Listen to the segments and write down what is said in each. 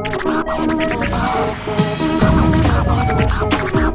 Thank you.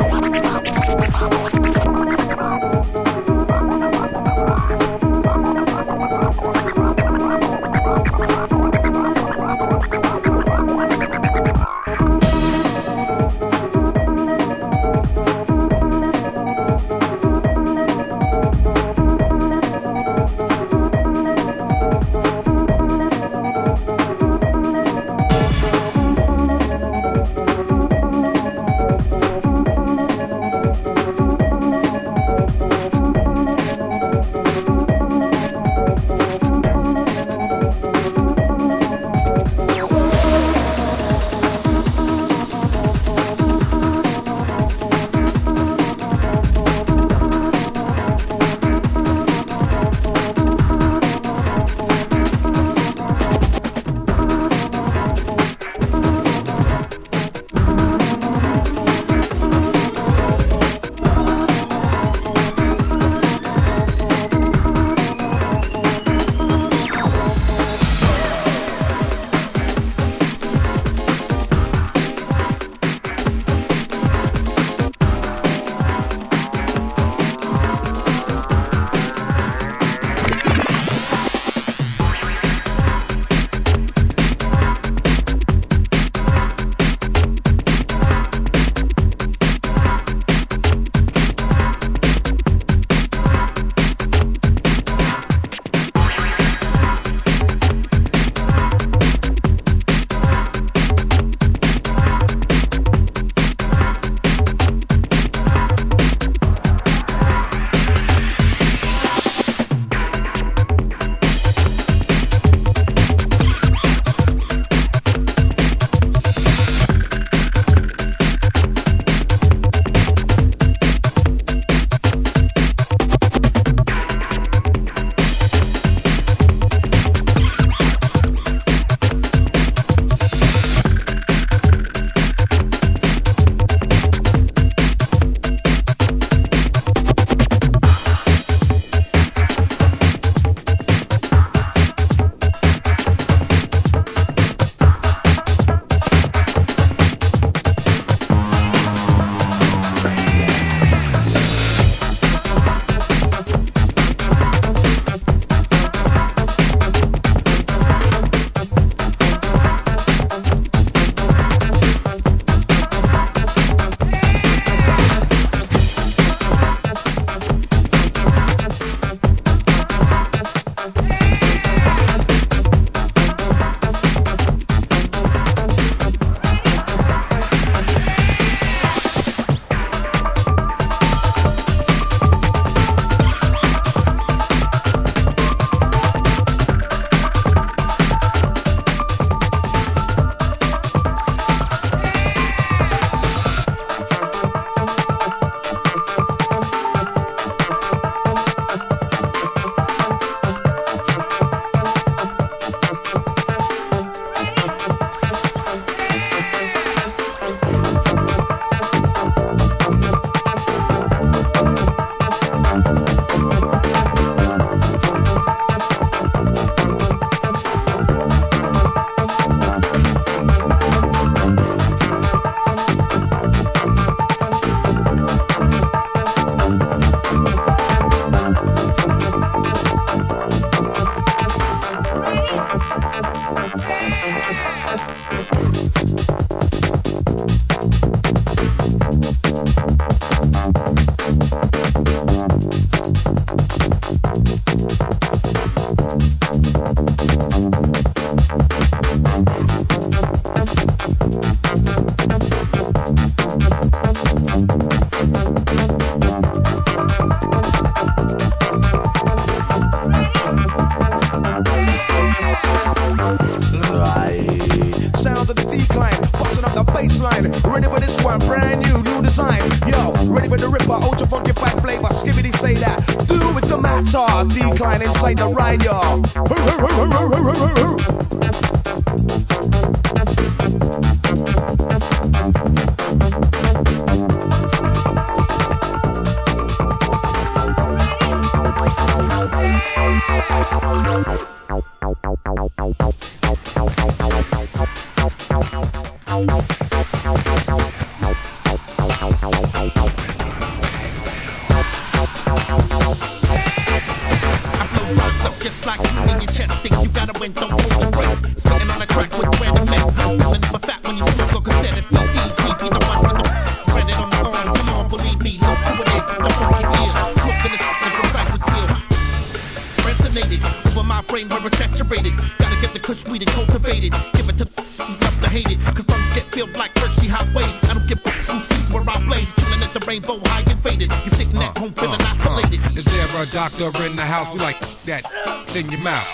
brand new, new design. Yo, ready for the ripper, ultra funky fight flavor. Skibbity say that. Do with the matter, decline inside the ride, yo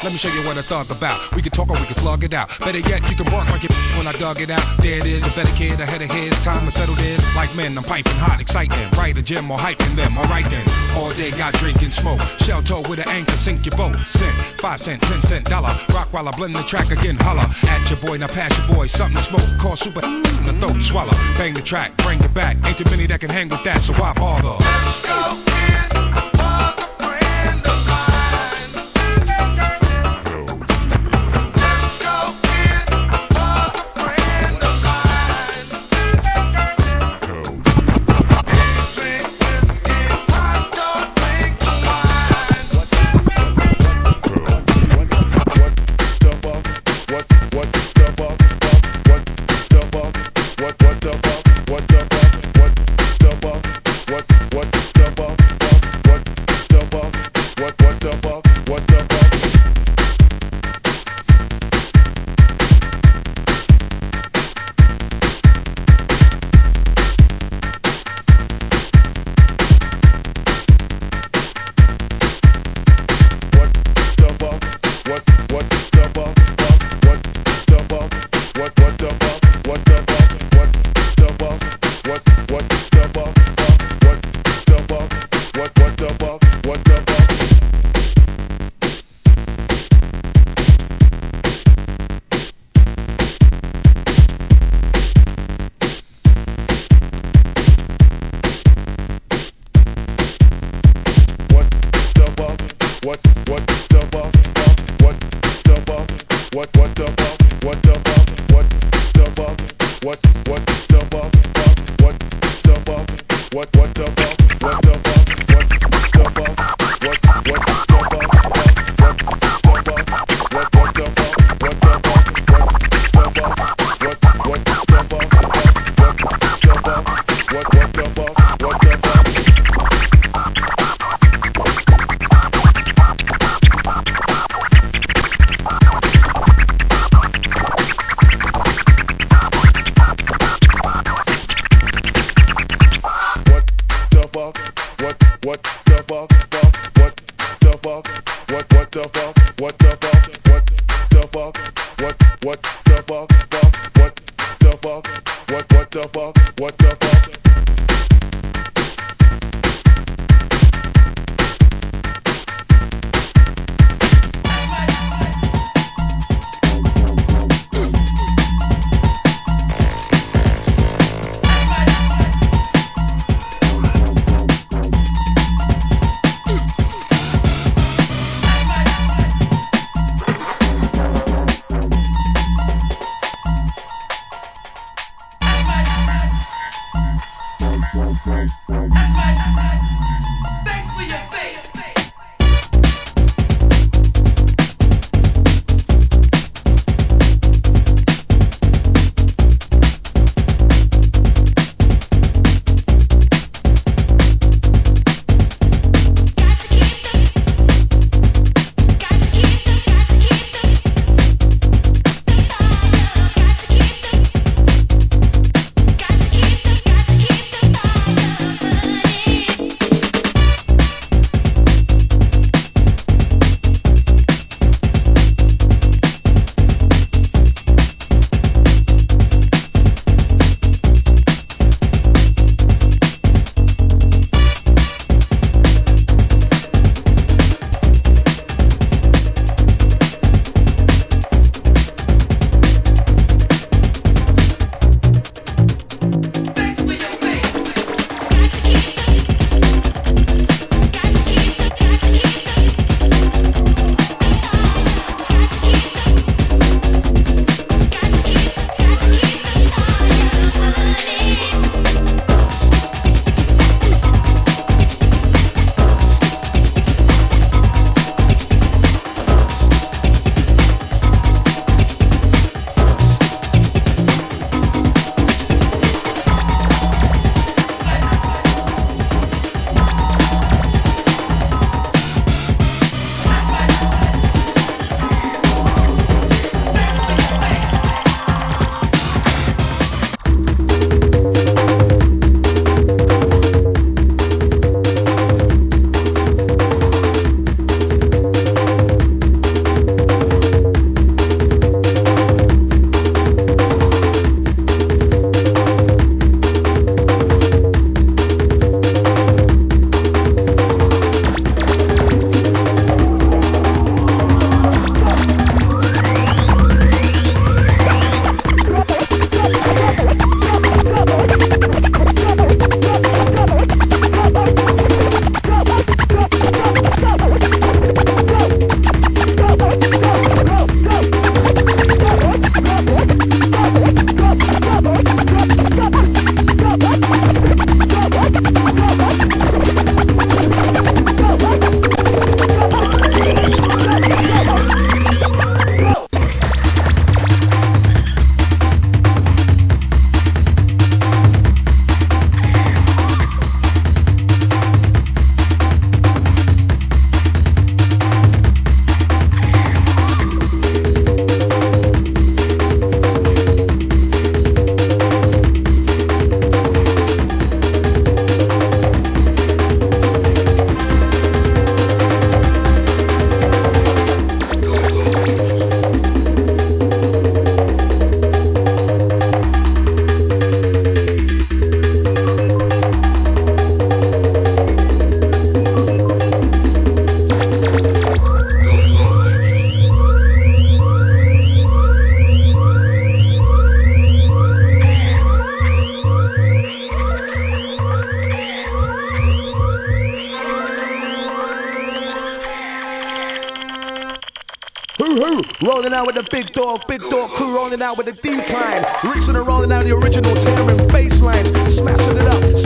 Let me show you what I thug about. We can talk or we can slug it out. Better yet, you can bark like you when I dug it out. There it is, a better kid ahead of his time to settle this. Like men, I'm piping hot, exciting. Right a gym or hyping them. Alright then. All day got drinking smoke. Shell toe with an anchor, sink your boat. Cent, five cent, ten cent, dollar. Rock while I blend the track again. Holla at your boy, now pass your boy. Something to smoke. Call super in the throat, swallow. Bang the track, bring it back. Ain't too many that can hang with that, so why bother? out with the big dog, big dog crew rolling out with the decline. Ricks and rolling out the original tearing bass smashing it up.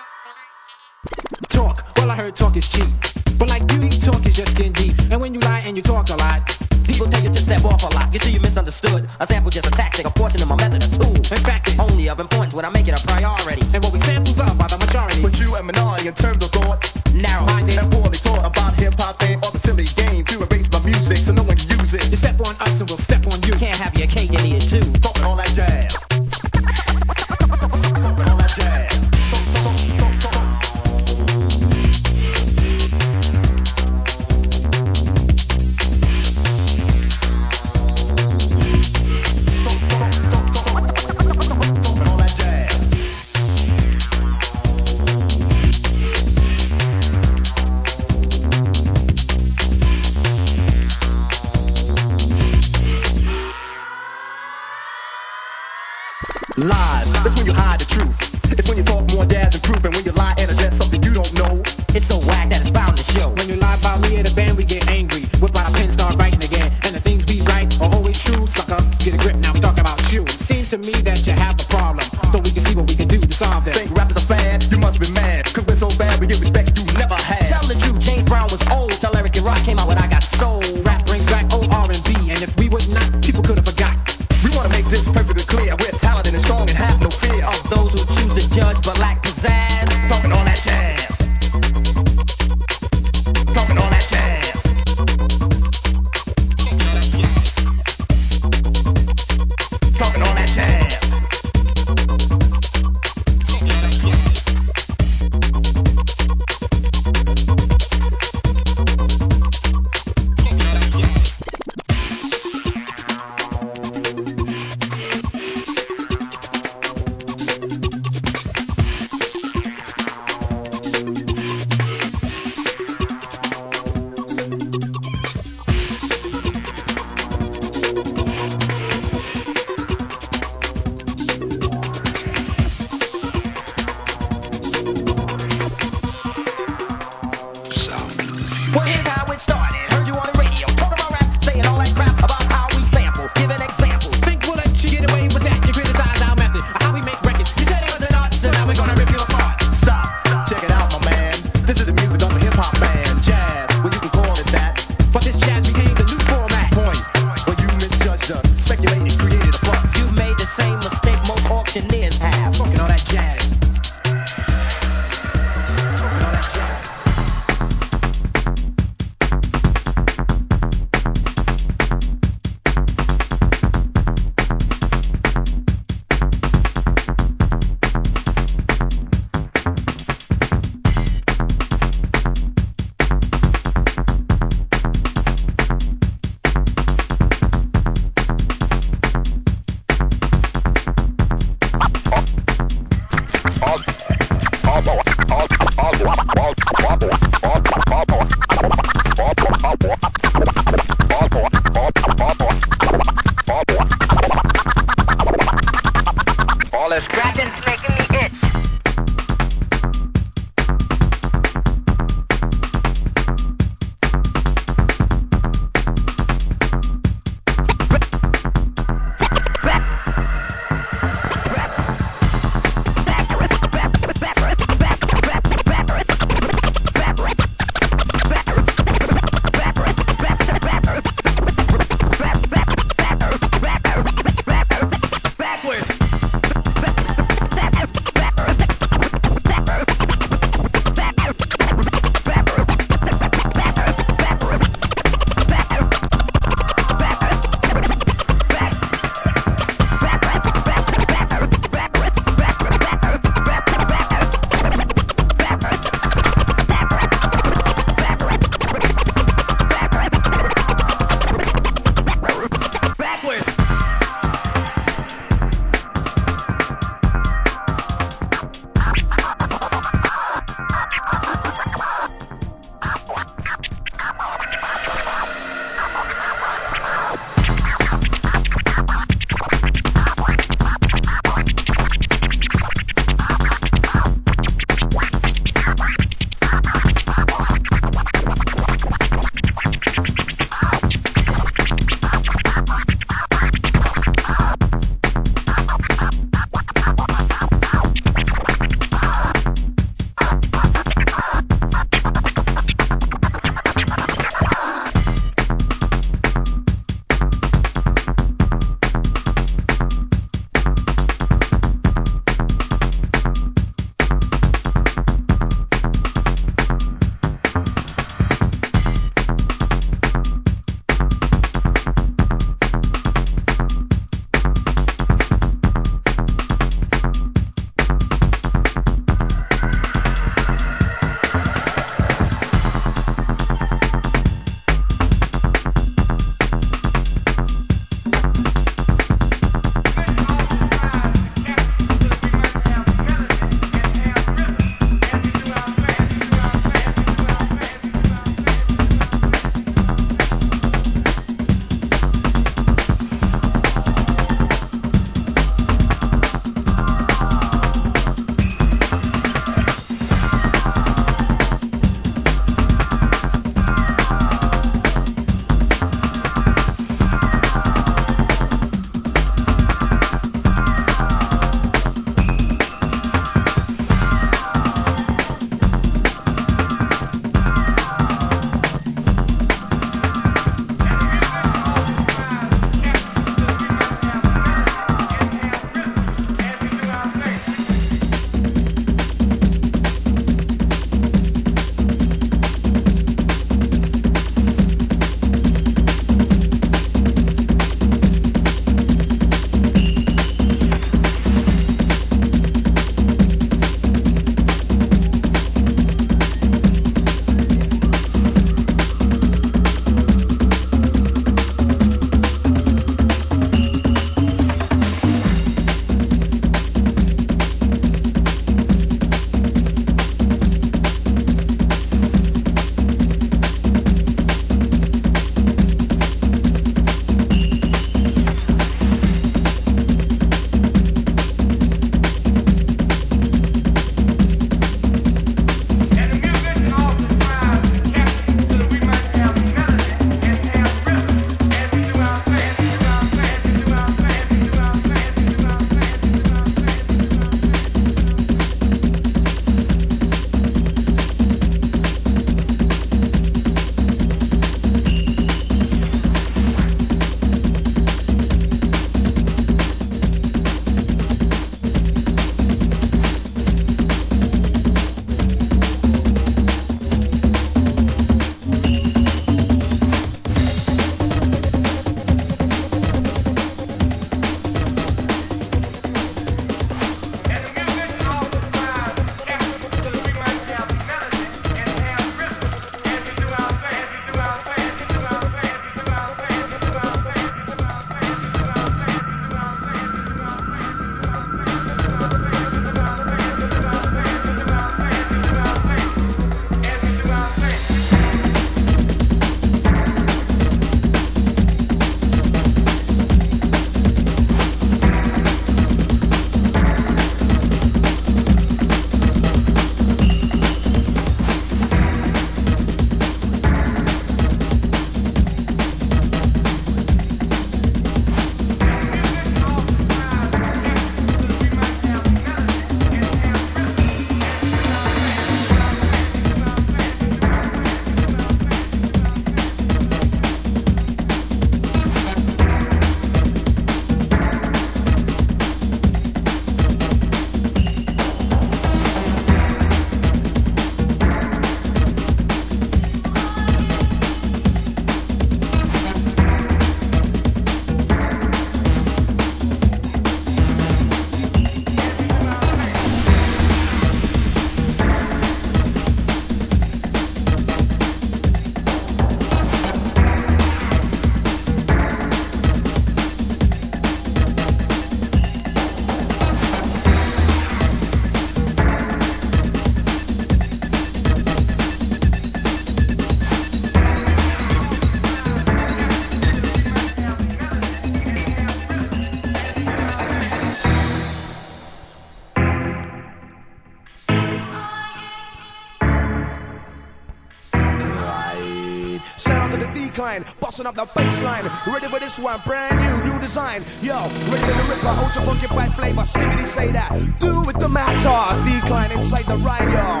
busting up the baseline. Ready for this one, brand new, new design. Yo, ready for the ripper, hold your funky pipe flavor. Skibbity say that. Do with the matter. Decline inside the ride, yo.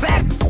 Back.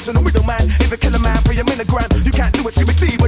original middleman. If a killer man, for your in. You can't do it, see with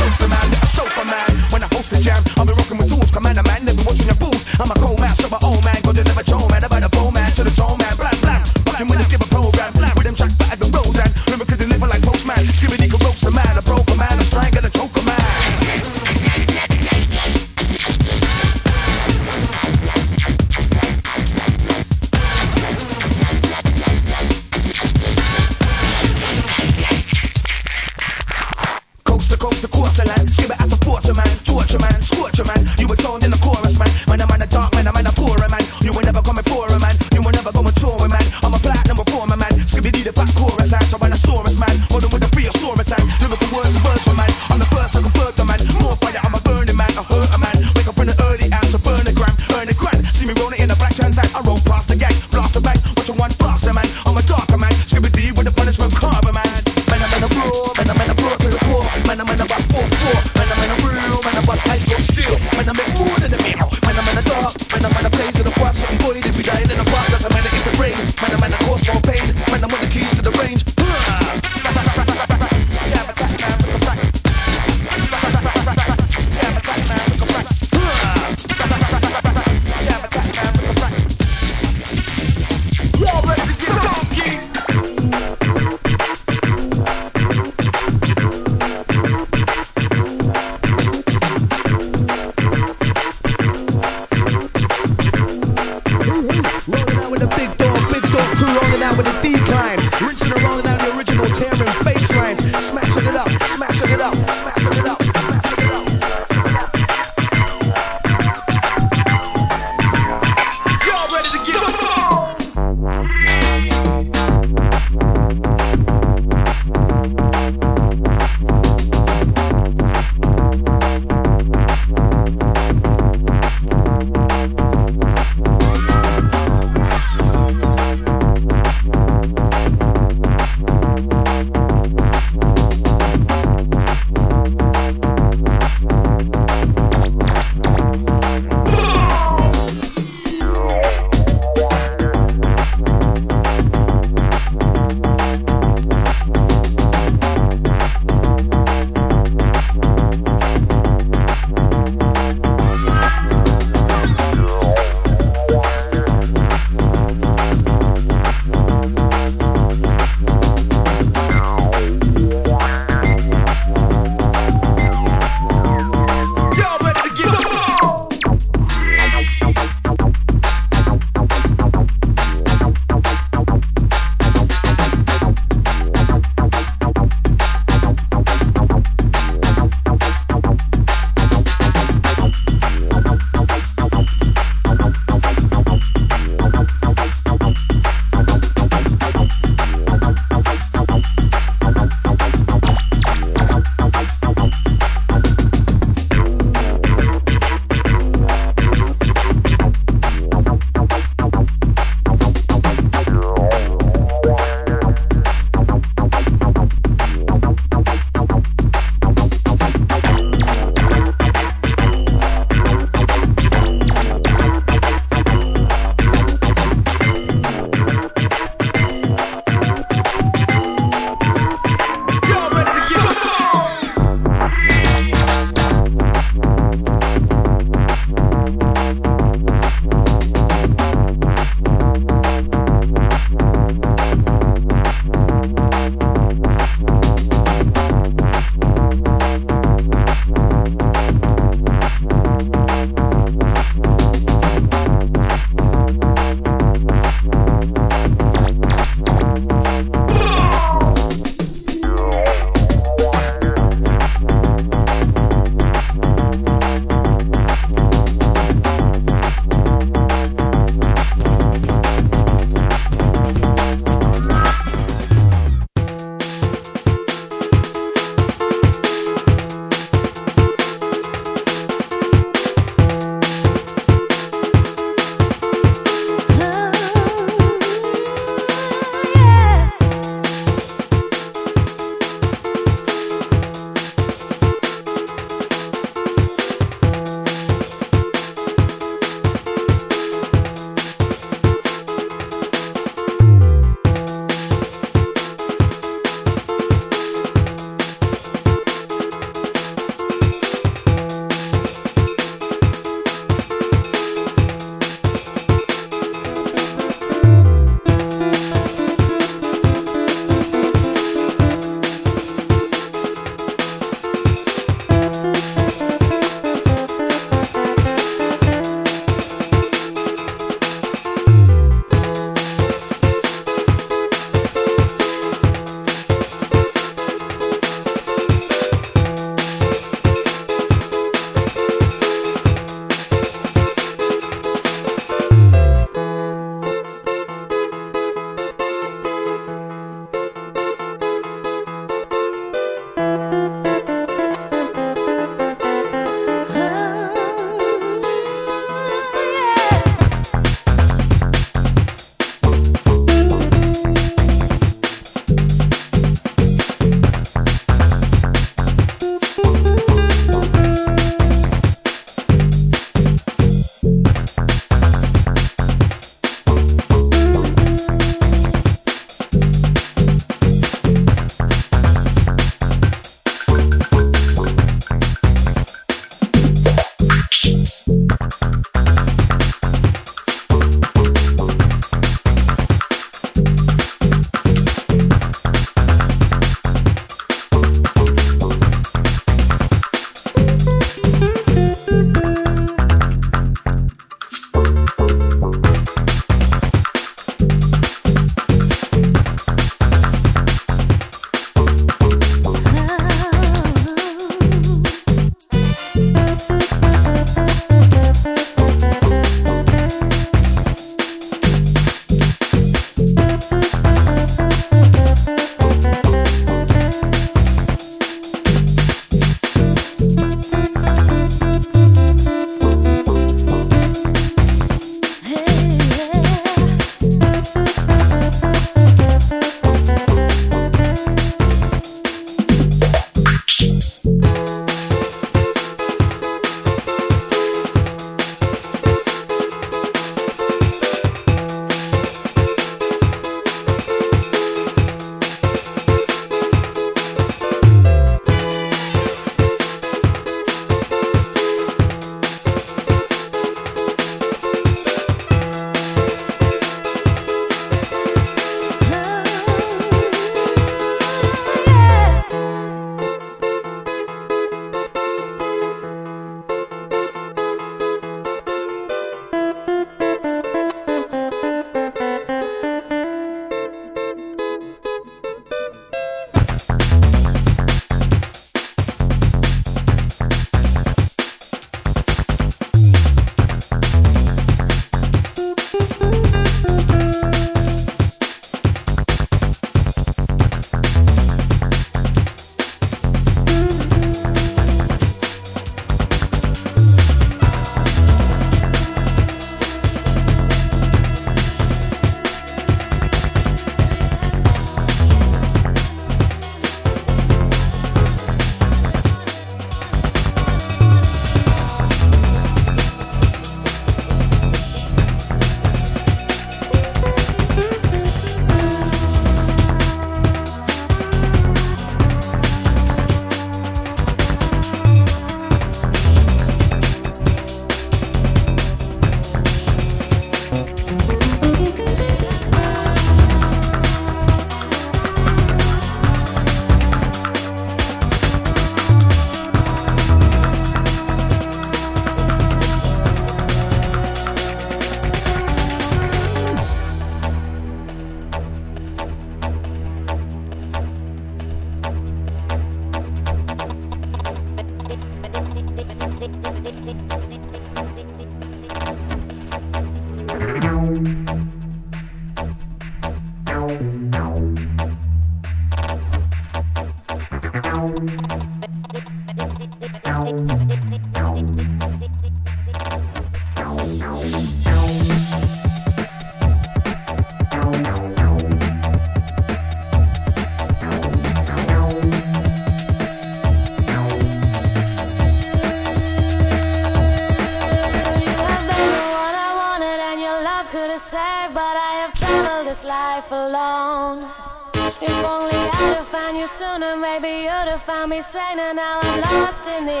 found me saying and now I'm lost in the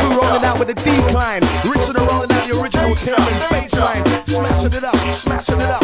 We rolling out with a decline. Rich and rolling out the original Terran baseline. Smashing it up, smashing it up.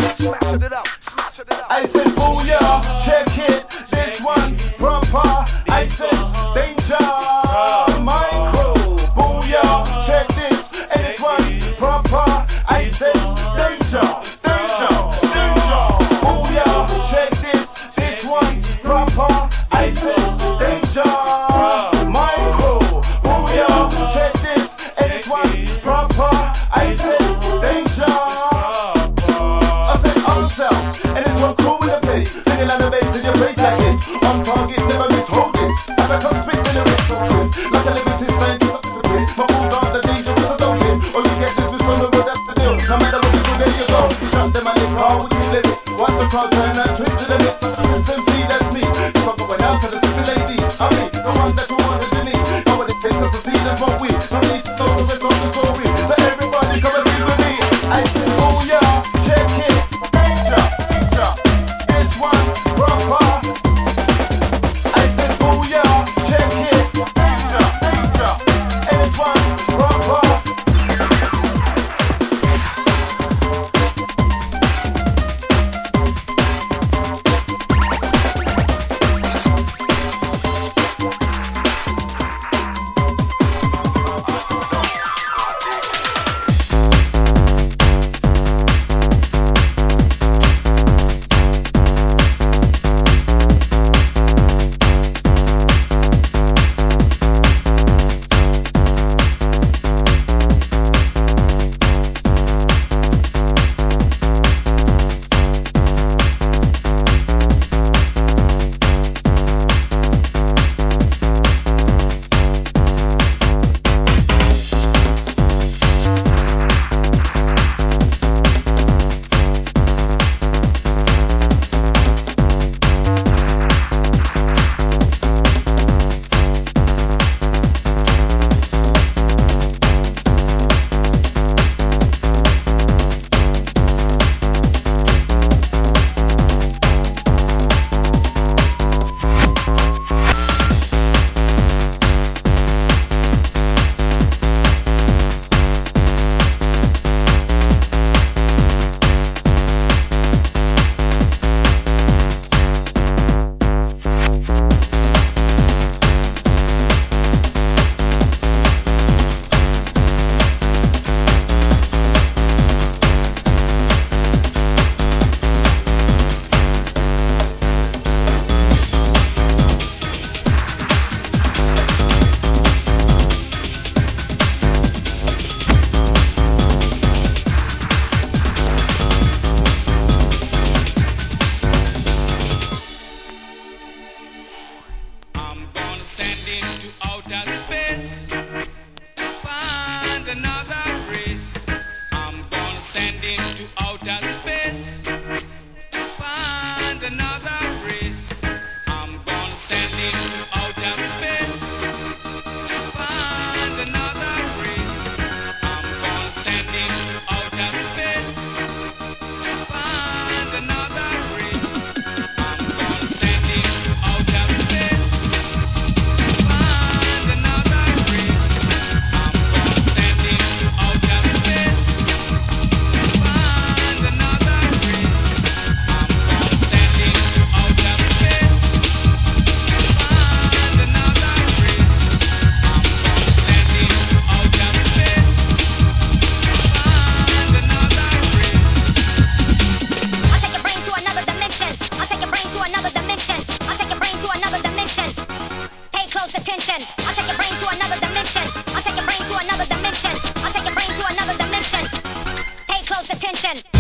close attention.